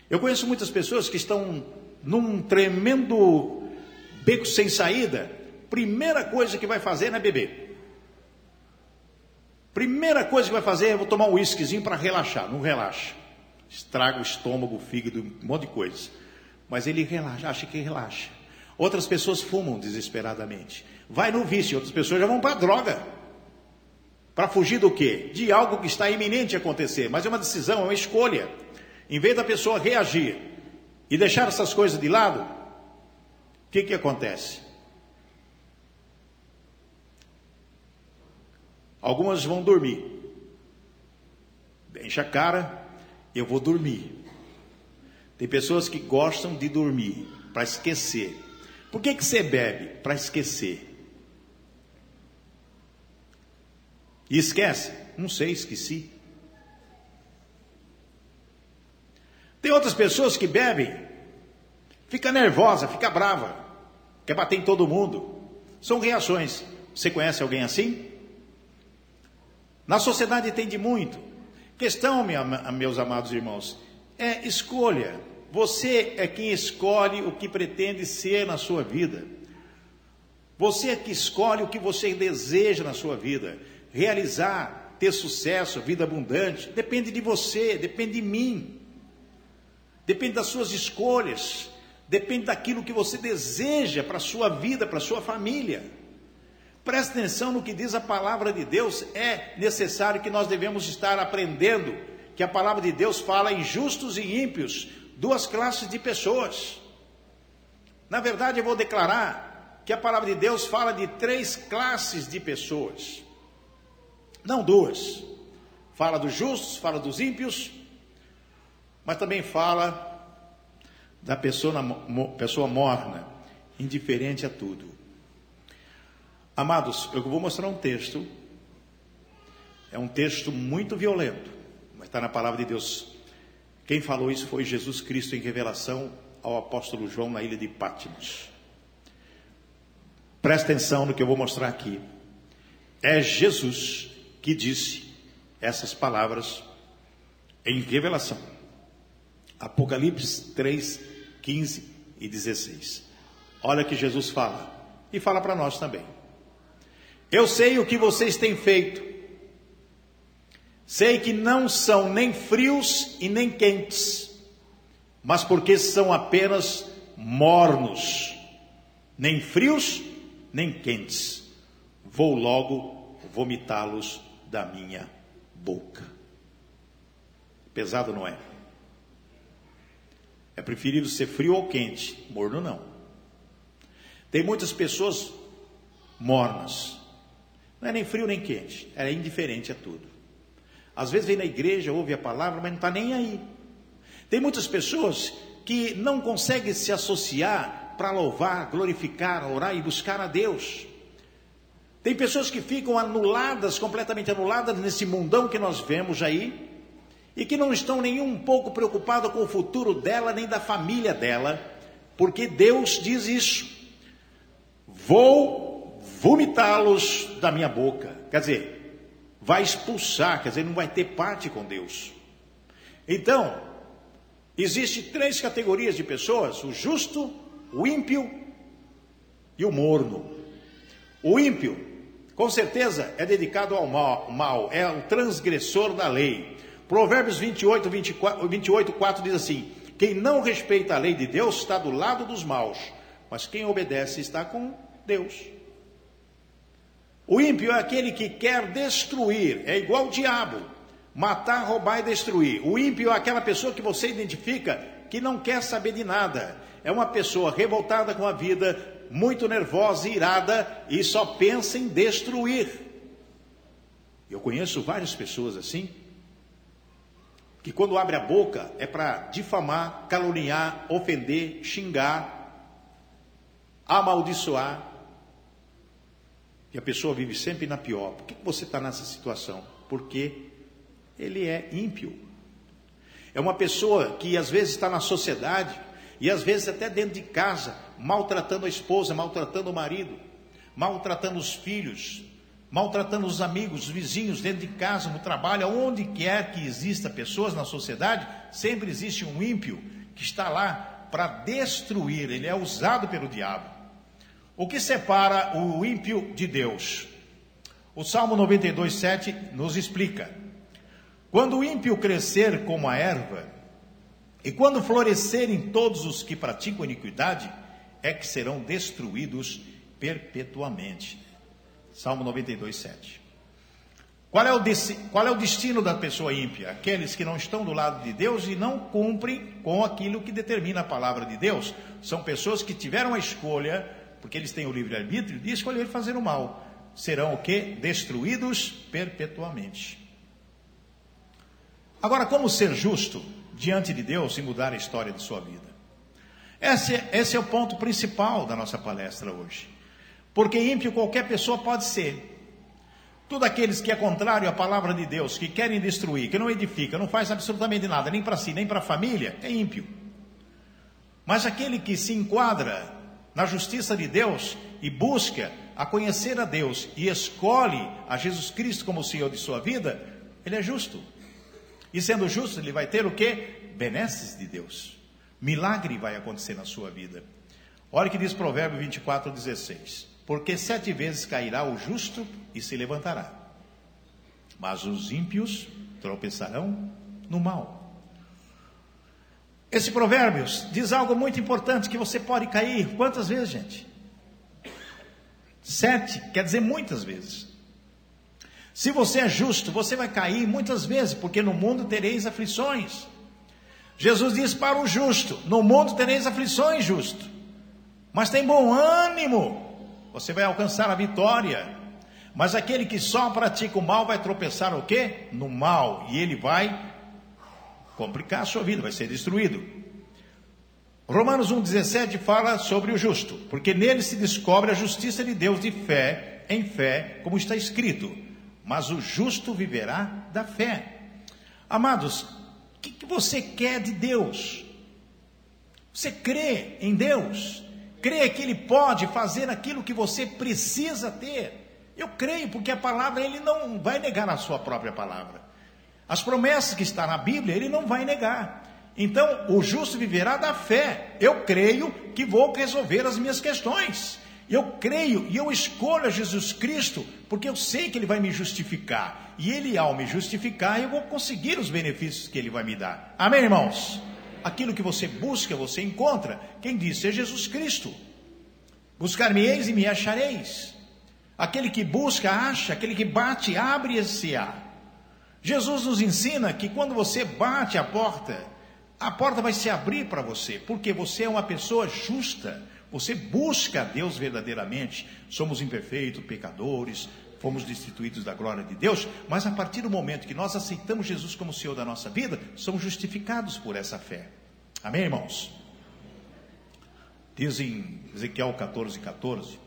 Eu conheço muitas pessoas que estão num tremendo beco sem saída, primeira coisa que vai fazer é beber. Primeira coisa que vai fazer é vou tomar um uísquezinho para relaxar. Não relaxa. Estraga o estômago, o fígado, um monte de coisas. Mas ele relaxa, acha que relaxa. Outras pessoas fumam desesperadamente. Vai no vício, outras pessoas já vão para a droga. Para fugir do quê? De algo que está iminente acontecer. Mas é uma decisão, é uma escolha. Em vez da pessoa reagir e deixar essas coisas de lado, que, que acontece? Algumas vão dormir. Enche a cara, eu vou dormir. Tem pessoas que gostam de dormir para esquecer. Por que, que você bebe? Para esquecer. E esquece? Não sei, esqueci. Tem outras pessoas que bebem, fica nervosa, fica brava quer bater em todo mundo. São reações. Você conhece alguém assim? Na sociedade tem de muito. Questão, meus amados irmãos, é escolha. Você é quem escolhe o que pretende ser na sua vida. Você é que escolhe o que você deseja na sua vida. Realizar, ter sucesso, vida abundante, depende de você, depende de mim. Depende das suas escolhas depende daquilo que você deseja para a sua vida, para a sua família. Preste atenção no que diz a palavra de Deus, é necessário que nós devemos estar aprendendo que a palavra de Deus fala em justos e ímpios, duas classes de pessoas. Na verdade, eu vou declarar que a palavra de Deus fala de três classes de pessoas, não duas. Fala dos justos, fala dos ímpios, mas também fala da pessoa, pessoa morna, indiferente a tudo. Amados, eu vou mostrar um texto, é um texto muito violento, mas está na palavra de Deus. Quem falou isso foi Jesus Cristo em revelação ao apóstolo João na ilha de Patmos. Presta atenção no que eu vou mostrar aqui. É Jesus que disse essas palavras em revelação. Apocalipse 3, 15 e 16. Olha que Jesus fala, e fala para nós também. Eu sei o que vocês têm feito, sei que não são nem frios e nem quentes, mas porque são apenas mornos, nem frios nem quentes, vou logo vomitá-los da minha boca. Pesado não é? É preferível ser frio ou quente, morno não. Tem muitas pessoas mornas. Não é nem frio nem quente, é indiferente a tudo. Às vezes vem na igreja, ouve a palavra, mas não está nem aí. Tem muitas pessoas que não conseguem se associar para louvar, glorificar, orar e buscar a Deus. Tem pessoas que ficam anuladas, completamente anuladas nesse mundão que nós vemos aí, e que não estão nem um pouco preocupados com o futuro dela nem da família dela, porque Deus diz isso: vou vomitá-los da minha boca. Quer dizer, vai expulsar, quer dizer, não vai ter parte com Deus. Então, existe três categorias de pessoas: o justo, o ímpio e o morno. O ímpio Com certeza é dedicado ao mal, é o transgressor da lei. Provérbios 28, 24, 28, 4 diz assim: Quem não respeita a lei de Deus está do lado dos maus, mas quem obedece está com Deus. O ímpio é aquele que quer destruir, é igual o diabo, matar, roubar e destruir. O ímpio é aquela pessoa que você identifica que não quer saber de nada. É uma pessoa revoltada com a vida, muito nervosa, irada e só pensa em destruir. Eu conheço várias pessoas assim, que quando abre a boca é para difamar, caluniar, ofender, xingar, amaldiçoar. E a pessoa vive sempre na pior. Por que você está nessa situação? Porque ele é ímpio. É uma pessoa que às vezes está na sociedade e às vezes até dentro de casa, maltratando a esposa, maltratando o marido, maltratando os filhos, maltratando os amigos, os vizinhos, dentro de casa, no trabalho, onde quer que exista pessoas na sociedade, sempre existe um ímpio que está lá para destruir, ele é usado pelo diabo. O que separa o ímpio de Deus? O Salmo 92, 7 nos explica: quando o ímpio crescer como a erva, e quando florescerem todos os que praticam iniquidade, é que serão destruídos perpetuamente. Salmo 92, 7. Qual é, o qual é o destino da pessoa ímpia? Aqueles que não estão do lado de Deus e não cumprem com aquilo que determina a palavra de Deus. São pessoas que tiveram a escolha, porque eles têm o livre-arbítrio, de escolher fazer o mal. Serão o que? Destruídos perpetuamente. Agora, como ser justo diante de Deus e mudar a história de sua vida? Esse, esse é o ponto principal da nossa palestra hoje. Porque ímpio qualquer pessoa pode ser. Tudo aqueles que é contrário à palavra de Deus, que querem destruir, que não edifica, não faz absolutamente nada, nem para si, nem para a família, é ímpio. Mas aquele que se enquadra na justiça de Deus e busca a conhecer a Deus e escolhe a Jesus Cristo como Senhor de sua vida, ele é justo. E sendo justo, ele vai ter o que? Benesses de Deus. Milagre vai acontecer na sua vida. Olha o que diz Provérbio 24, 16 porque sete vezes cairá o justo e se levantará, mas os ímpios tropeçarão no mal. Esse Provérbios diz algo muito importante que você pode cair quantas vezes, gente? Sete, quer dizer muitas vezes. Se você é justo, você vai cair muitas vezes, porque no mundo tereis aflições. Jesus diz para o justo: No mundo tereis aflições, justo, mas tem bom ânimo, você vai alcançar a vitória. Mas aquele que só pratica o mal vai tropeçar o quê? No mal. E ele vai complicar a sua vida, vai ser destruído. Romanos 1,17 fala sobre o justo, porque nele se descobre a justiça de Deus de fé em fé, como está escrito. Mas o justo viverá da fé. Amados, o que, que você quer de Deus? Você crê em Deus? crê que Ele pode fazer aquilo que você precisa ter. Eu creio, porque a palavra Ele não vai negar a sua própria palavra. As promessas que estão na Bíblia, Ele não vai negar. Então, o justo viverá da fé. Eu creio que vou resolver as minhas questões. Eu creio e eu escolho a Jesus Cristo, porque eu sei que Ele vai me justificar. E Ele, ao me justificar, eu vou conseguir os benefícios que Ele vai me dar. Amém, irmãos? aquilo que você busca, você encontra. Quem disse é Jesus Cristo. Buscar-me-eis e me achareis. Aquele que busca, acha, aquele que bate, abre-se-á. Jesus nos ensina que quando você bate a porta, a porta vai se abrir para você, porque você é uma pessoa justa. Você busca a Deus verdadeiramente. Somos imperfeitos, pecadores, fomos destituídos da glória de Deus, mas a partir do momento que nós aceitamos Jesus como Senhor da nossa vida, somos justificados por essa fé. Amém, irmãos? Diz em Ezequiel 14, 14: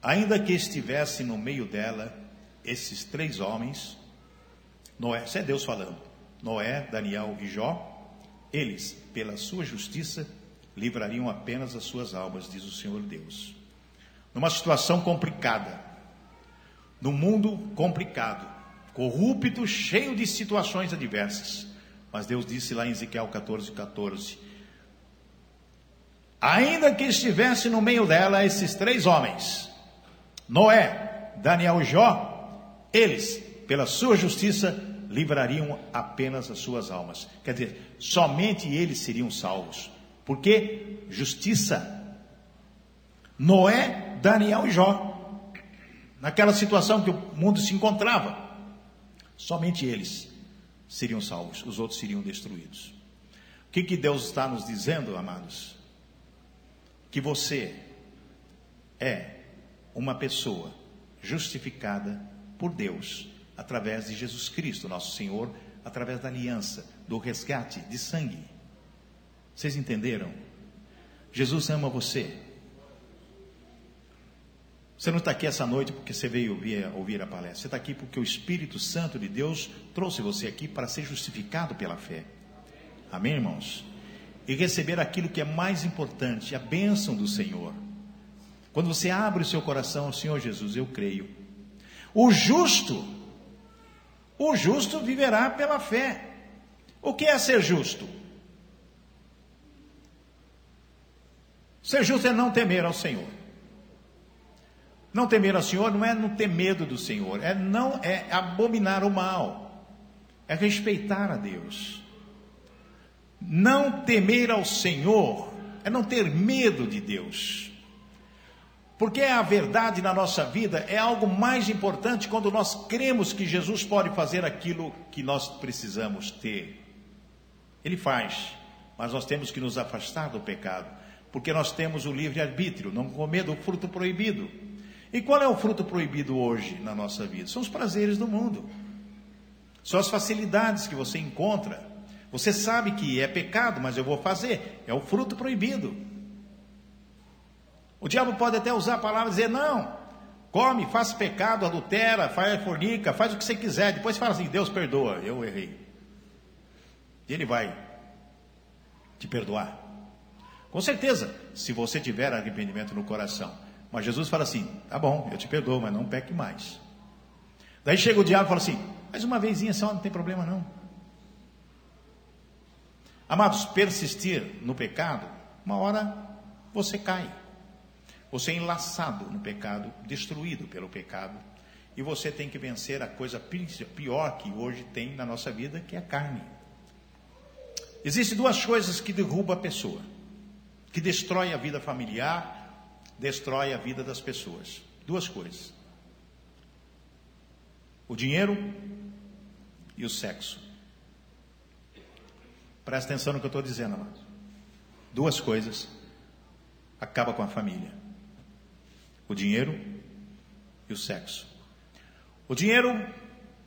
Ainda que estivesse no meio dela esses três homens, Noé, isso é Deus falando, Noé, Daniel e Jó, eles, pela sua justiça, livrariam apenas as suas almas, diz o Senhor Deus. Numa situação complicada, num mundo complicado, corrupto, cheio de situações adversas, mas Deus disse lá em Ezequiel 14, 14: Ainda que estivesse no meio dela esses três homens, Noé, Daniel e Jó, eles, pela sua justiça, livrariam apenas as suas almas. Quer dizer, somente eles seriam salvos. Porque justiça. Noé, Daniel e Jó. Naquela situação que o mundo se encontrava, somente eles seriam salvos, os outros seriam destruídos. O que, que Deus está nos dizendo, amados? Que você é uma pessoa justificada por Deus através de Jesus Cristo, nosso Senhor, através da aliança, do resgate de sangue. Vocês entenderam? Jesus ama você. Você não está aqui essa noite porque você veio ouvir, ouvir a palestra. Você está aqui porque o Espírito Santo de Deus trouxe você aqui para ser justificado pela fé. Amém, irmãos? E receber aquilo que é mais importante, a bênção do Senhor. Quando você abre o seu coração ao Senhor Jesus, eu creio. O justo, o justo viverá pela fé. O que é ser justo? Ser justo é não temer ao Senhor. Não temer ao Senhor não é não ter medo do Senhor, é não é abominar o mal, é respeitar a Deus. Não temer ao Senhor é não ter medo de Deus. Porque a verdade na nossa vida é algo mais importante quando nós cremos que Jesus pode fazer aquilo que nós precisamos ter. Ele faz, mas nós temos que nos afastar do pecado, porque nós temos o livre-arbítrio, não comer do fruto proibido. E qual é o fruto proibido hoje na nossa vida? São os prazeres do mundo, são as facilidades que você encontra. Você sabe que é pecado, mas eu vou fazer, é o fruto proibido. O diabo pode até usar a palavra e dizer: não, come, faz pecado, adultera, faz fornica, faz o que você quiser. Depois fala assim: Deus perdoa, eu errei. E ele vai te perdoar. Com certeza, se você tiver arrependimento no coração. Mas Jesus fala assim: tá bom, eu te perdoo, mas não peque mais. Daí chega o diabo e fala assim: mais uma vezinha só, não tem problema não. Amados, persistir no pecado, uma hora você cai. Você é enlaçado no pecado, destruído pelo pecado, e você tem que vencer a coisa pior que hoje tem na nossa vida, que é a carne. Existem duas coisas que derrubam a pessoa, que destrói a vida familiar, destrói a vida das pessoas. Duas coisas: o dinheiro e o sexo. Presta atenção no que eu estou dizendo, amado. Duas coisas acaba com a família o dinheiro e o sexo. O dinheiro,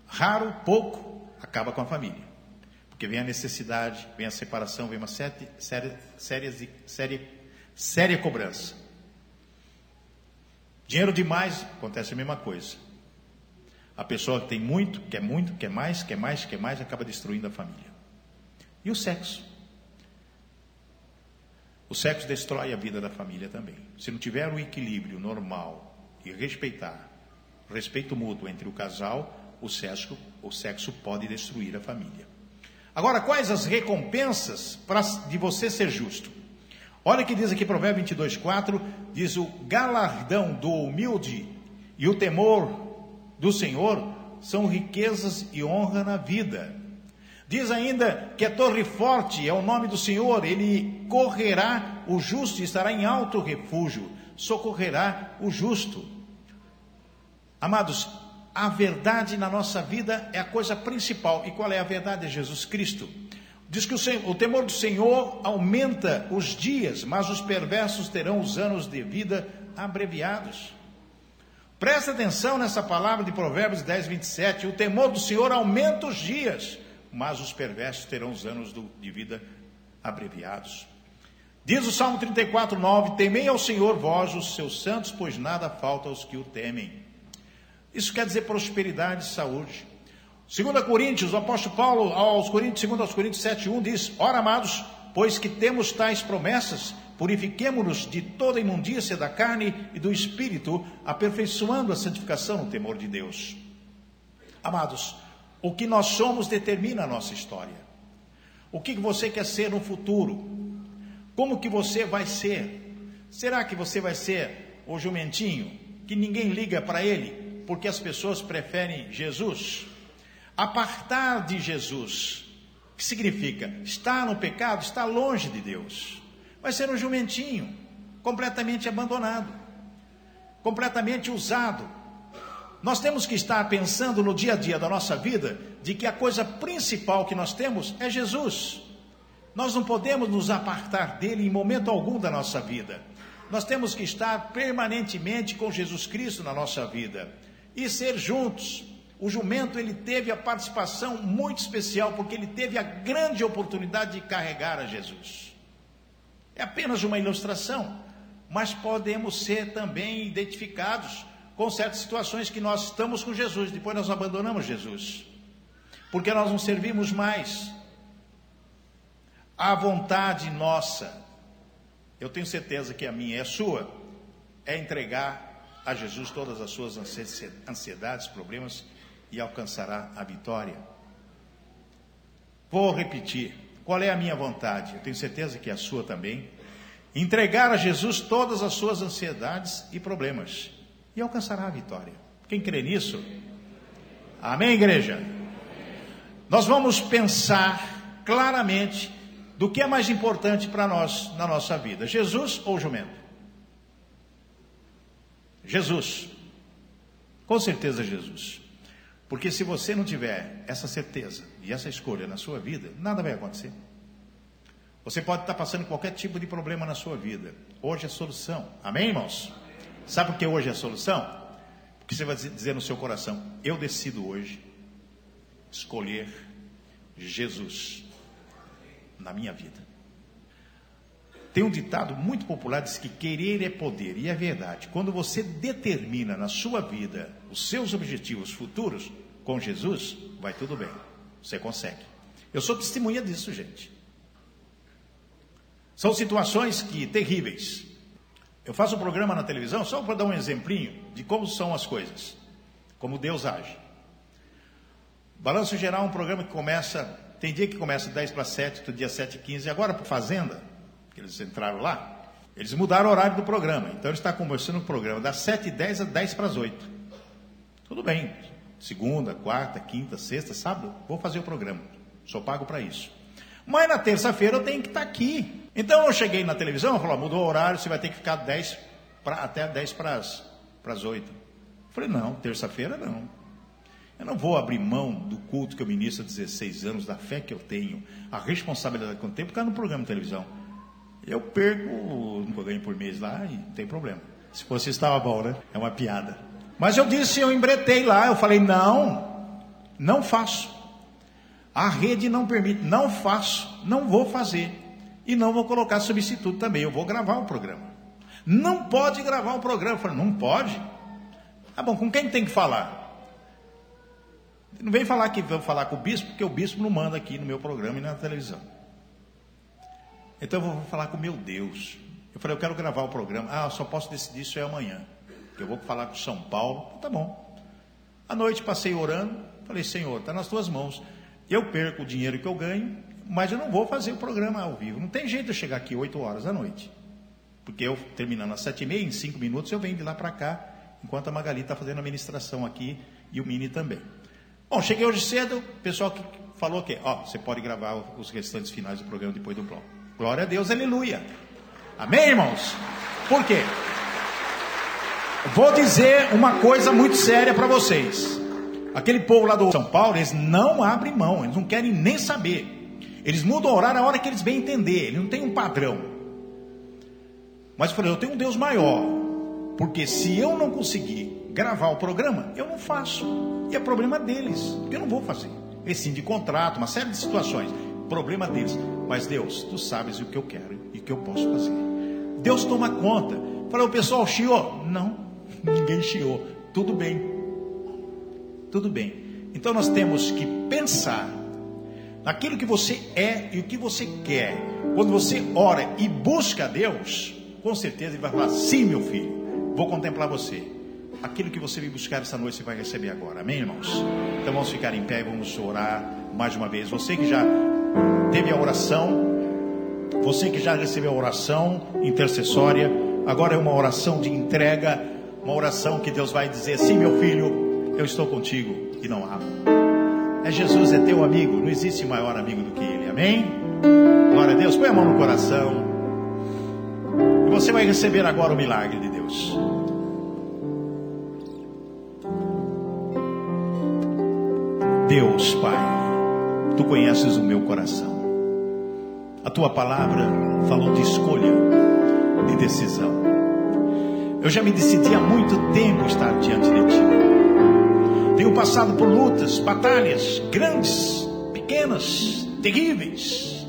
raro, pouco, acaba com a família. Porque vem a necessidade, vem a separação, vem uma séria, séria, séria, séria cobrança. Dinheiro demais, acontece a mesma coisa. A pessoa que tem muito, quer muito, quer mais, quer mais, quer mais, acaba destruindo a família. E o sexo? O sexo destrói a vida da família também. Se não tiver o equilíbrio normal e respeitar, respeito mútuo entre o casal, o sexo, o sexo pode destruir a família. Agora, quais as recompensas de você ser justo? Olha que diz aqui Provérbio 22, 4, diz o galardão do humilde e o temor do Senhor são riquezas e honra na vida. Diz ainda que a torre forte é o nome do Senhor, ele correrá o justo e estará em alto refúgio, socorrerá o justo. Amados, a verdade na nossa vida é a coisa principal. E qual é a verdade? É Jesus Cristo. Diz que o, Senhor, o temor do Senhor aumenta os dias, mas os perversos terão os anos de vida abreviados. Presta atenção nessa palavra de Provérbios 10, 27. O temor do Senhor aumenta os dias, mas os perversos terão os anos do, de vida abreviados. Diz o Salmo 34, 9: Temei ao Senhor, vós, os seus santos, pois nada falta aos que o temem. Isso quer dizer prosperidade e saúde. 2 Coríntios, o apóstolo Paulo, aos Coríntios, 2 aos Coríntios 7, 1 diz: Ora, amados, pois que temos tais promessas, purifiquemo-nos de toda imundícia da carne e do espírito, aperfeiçoando a santificação no temor de Deus. Amados, o que nós somos determina a nossa história. O que você quer ser no futuro? Como que você vai ser? Será que você vai ser o jumentinho que ninguém liga para ele? porque as pessoas preferem Jesus? Apartar de Jesus, que significa estar no pecado, estar longe de Deus. Vai ser um jumentinho, completamente abandonado, completamente usado. Nós temos que estar pensando no dia a dia da nossa vida de que a coisa principal que nós temos é Jesus. Nós não podemos nos apartar dele em momento algum da nossa vida. Nós temos que estar permanentemente com Jesus Cristo na nossa vida e ser juntos. O jumento ele teve a participação muito especial porque ele teve a grande oportunidade de carregar a Jesus. É apenas uma ilustração, mas podemos ser também identificados com certas situações que nós estamos com Jesus, depois nós abandonamos Jesus, porque nós não servimos mais a vontade nossa, eu tenho certeza que a minha e a sua, é entregar a Jesus todas as suas ansiedades, problemas e alcançará a vitória. Vou repetir: qual é a minha vontade? Eu tenho certeza que é a sua também. Entregar a Jesus todas as suas ansiedades e problemas e alcançará a vitória. Quem crê nisso? Amém, igreja? Nós vamos pensar claramente do que é mais importante para nós na nossa vida: Jesus ou jumento? Jesus. Com certeza, Jesus. Porque se você não tiver essa certeza e essa escolha na sua vida, nada vai acontecer. Você pode estar passando qualquer tipo de problema na sua vida. Hoje é solução. Amém, irmãos? Sabe por que hoje é a solução? Porque você vai dizer no seu coração: Eu decido hoje escolher Jesus na minha vida. Tem um ditado muito popular diz que querer é poder, e é verdade. Quando você determina na sua vida os seus objetivos futuros com Jesus, vai tudo bem. Você consegue. Eu sou testemunha disso, gente. São situações que terríveis. Eu faço um programa na televisão só para dar um exemplinho de como são as coisas, como Deus age. Balanço Geral é um programa que começa tem dia que começa 10 para 7, outro dia 7 e 15. E agora para Fazenda, que eles entraram lá, eles mudaram o horário do programa. Então ele está começando o programa das 7 e 10 a 10 para as 8. Tudo bem. Segunda, quarta, quinta, sexta, sábado, vou fazer o programa. Sou pago para isso. Mas na terça-feira eu tenho que estar tá aqui. Então eu cheguei na televisão, falou, mudou o horário, você vai ter que ficar 10 pra, até 10 para as, para as 8. falei, não, terça-feira não. Eu não vou abrir mão do culto que eu ministro há 16 anos, da fé que eu tenho, a responsabilidade que eu tenho, porque é no programa de televisão. Eu perco o que eu ganho por mês lá e não tem problema. Se fosse estava bom, né? É uma piada. Mas eu disse, eu embretei lá, eu falei, não, não faço. A rede não permite, não faço, não vou fazer. E não vou colocar substituto também, eu vou gravar o programa. Não pode gravar o programa. Eu falei, não pode? Ah, bom, com quem tem que falar? Não vem falar que vou falar com o bispo, porque o bispo não manda aqui no meu programa e na televisão. Então eu vou falar com meu Deus. Eu falei, eu quero gravar o programa. Ah, só posso decidir isso é amanhã. Eu vou falar com São Paulo. Tá bom. À noite passei orando. Falei, Senhor, está nas tuas mãos. Eu perco o dinheiro que eu ganho, mas eu não vou fazer o programa ao vivo. Não tem jeito de eu chegar aqui 8 horas da noite. Porque eu, terminando às sete e meia, em cinco minutos, eu venho de lá para cá, enquanto a Magali está fazendo a ministração aqui e o Mini também. Bom, cheguei hoje cedo, o pessoal que falou que, ó, você pode gravar os restantes finais do programa depois do bloco. Glória a Deus, aleluia. Amém, irmãos? Por quê? Vou dizer uma coisa muito séria para vocês. Aquele povo lá do São Paulo, eles não abrem mão, eles não querem nem saber. Eles mudam o horário a hora que eles bem entender, ele não tem um padrão. Mas eu falei, eu tenho um Deus maior, porque se eu não conseguir gravar o programa, eu não faço. E é problema deles, eu não vou fazer. Rescinde contrato, uma série de situações. Problema deles. Mas Deus, tu sabes o que eu quero e o que eu posso fazer. Deus toma conta. Falou, o pessoal chiou? Não, ninguém chiou. Tudo bem. Tudo bem. Então nós temos que pensar naquilo que você é e o que você quer. Quando você ora e busca Deus, com certeza Ele vai falar: sim, meu filho, vou contemplar você aquilo que você veio buscar essa noite, você vai receber agora. Amém, irmãos? Então vamos ficar em pé e vamos orar mais uma vez. Você que já teve a oração, você que já recebeu a oração intercessória, agora é uma oração de entrega Uma oração que Deus vai dizer: Sim, meu filho, eu estou contigo e não há. É Jesus, é teu amigo, não existe maior amigo do que ele, amém? Glória a Deus, põe a mão no coração. E você vai receber agora o milagre de Deus. Deus, Pai, tu conheces o meu coração. A tua palavra falou de escolha, de decisão. Eu já me decidi há muito tempo estar diante de ti. Tenho passado por lutas, batalhas grandes, pequenas, terríveis.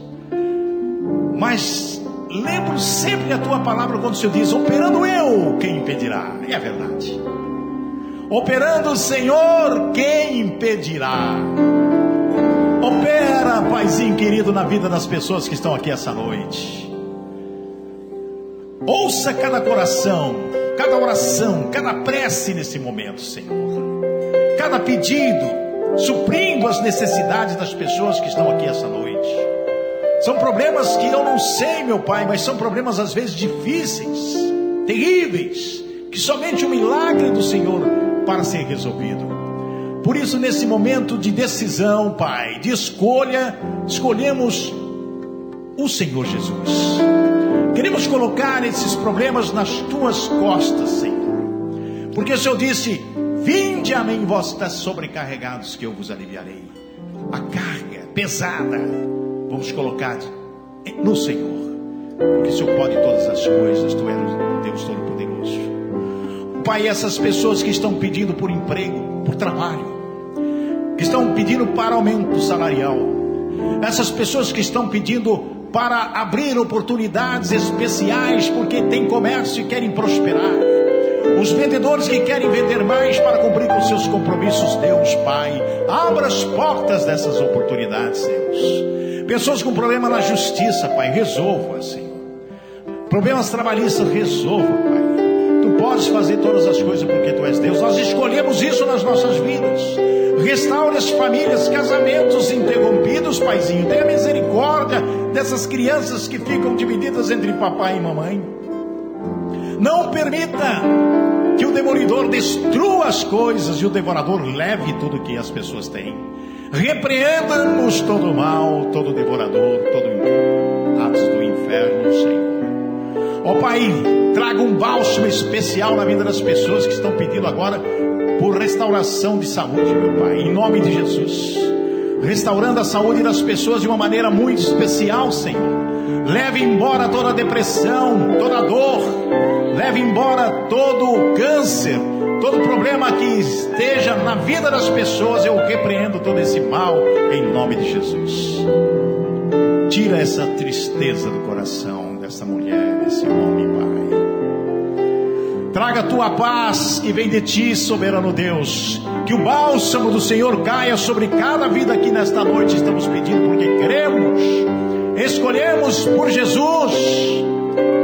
Mas lembro sempre a tua palavra quando o Senhor diz: operando eu, quem impedirá? É a verdade. Operando o Senhor, quem impedirá? Opera, Paizinho querido, na vida das pessoas que estão aqui essa noite. Ouça cada coração, cada oração, cada prece nesse momento, Senhor. Cada pedido, suprindo as necessidades das pessoas que estão aqui essa noite. São problemas que eu não sei, meu Pai, mas são problemas às vezes difíceis, terríveis, que somente o milagre do Senhor para ser resolvido. Por isso, nesse momento de decisão, Pai, de escolha, escolhemos o Senhor Jesus. Queremos colocar esses problemas nas tuas costas, Senhor. Porque o Senhor disse: Vinde a mim, vós estás sobrecarregados, que eu vos aliviarei. A carga pesada, vamos colocar no Senhor. Porque o Senhor pode todas as coisas, Tu és Deus Todo-Poderoso. Pai, essas pessoas que estão pedindo por emprego, por trabalho, que estão pedindo para aumento salarial, essas pessoas que estão pedindo para abrir oportunidades especiais porque tem comércio e querem prosperar, os vendedores que querem vender mais para cumprir com seus compromissos, Deus Pai, abra as portas dessas oportunidades, Deus. Pessoas com problema na justiça, Pai, resolva, Senhor. Problemas trabalhistas, resolva, Pai. Tu podes fazer todas as coisas porque Tu és Deus. Nós escolhemos isso nas nossas vidas. Restaure as famílias, casamentos interrompidos, Paizinho. Tenha misericórdia dessas crianças que ficam divididas entre papai e mamãe. Não permita que o demolidor destrua as coisas e o devorador leve tudo que as pessoas têm. Repreendamos todo o mal, todo o devorador, todo atos do inferno, Senhor. Ó Pai, traga um bálsamo especial na vida das pessoas que estão pedindo agora por restauração de saúde, meu Pai, em nome de Jesus. Restaurando a saúde das pessoas de uma maneira muito especial, Senhor. Leve embora toda a depressão, toda a dor, leve embora todo o câncer, todo problema que esteja na vida das pessoas. Eu repreendo todo esse mal em nome de Jesus. Tira essa tristeza do coração dessa mulher, desse homem, Pai. Traga a tua paz e vem de ti, soberano Deus. Que o bálsamo do Senhor caia sobre cada vida aqui nesta noite. Estamos pedindo porque queremos, escolhemos por Jesus,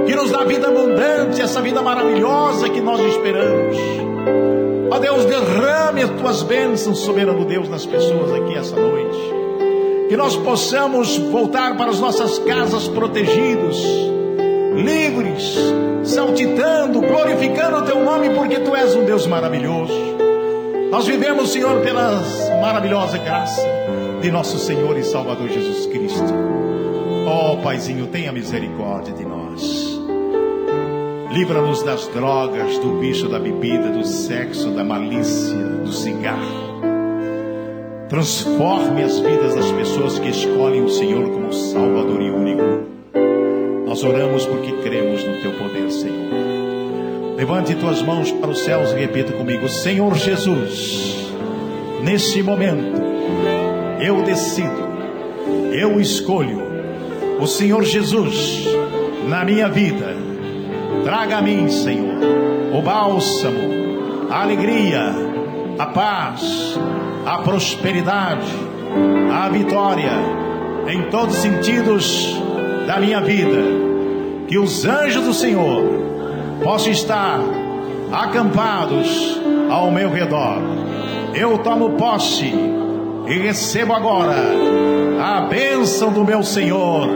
que nos dá vida abundante, essa vida maravilhosa que nós esperamos. Ó Deus, derrame as tuas bênçãos, soberano Deus, nas pessoas aqui essa noite. Que nós possamos voltar para as nossas casas protegidos livres, saltitando, glorificando o teu nome, porque tu és um Deus maravilhoso. Nós vivemos, Senhor, pela maravilhosa graça de nosso Senhor e Salvador Jesus Cristo. Ó oh, Paizinho, tenha misericórdia de nós. Livra-nos das drogas, do bicho da bebida, do sexo, da malícia, do cigarro. Transforme as vidas das pessoas que escolhem o Senhor como Salvador e único. Nós oramos porque cremos no teu poder, Senhor. Levante tuas mãos para os céus e repita comigo: Senhor Jesus, nesse momento, eu decido, eu escolho o Senhor Jesus na minha vida. Traga a mim, Senhor, o bálsamo, a alegria, a paz, a prosperidade, a vitória, em todos os sentidos da minha vida, que os anjos do Senhor possam estar acampados ao meu redor. Eu tomo posse e recebo agora a bênção do meu Senhor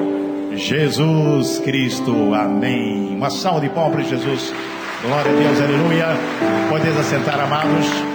Jesus Cristo. Amém. Uma salva de palmas para Jesus. Glória a Deus, aleluia. Podeis assentar, amados.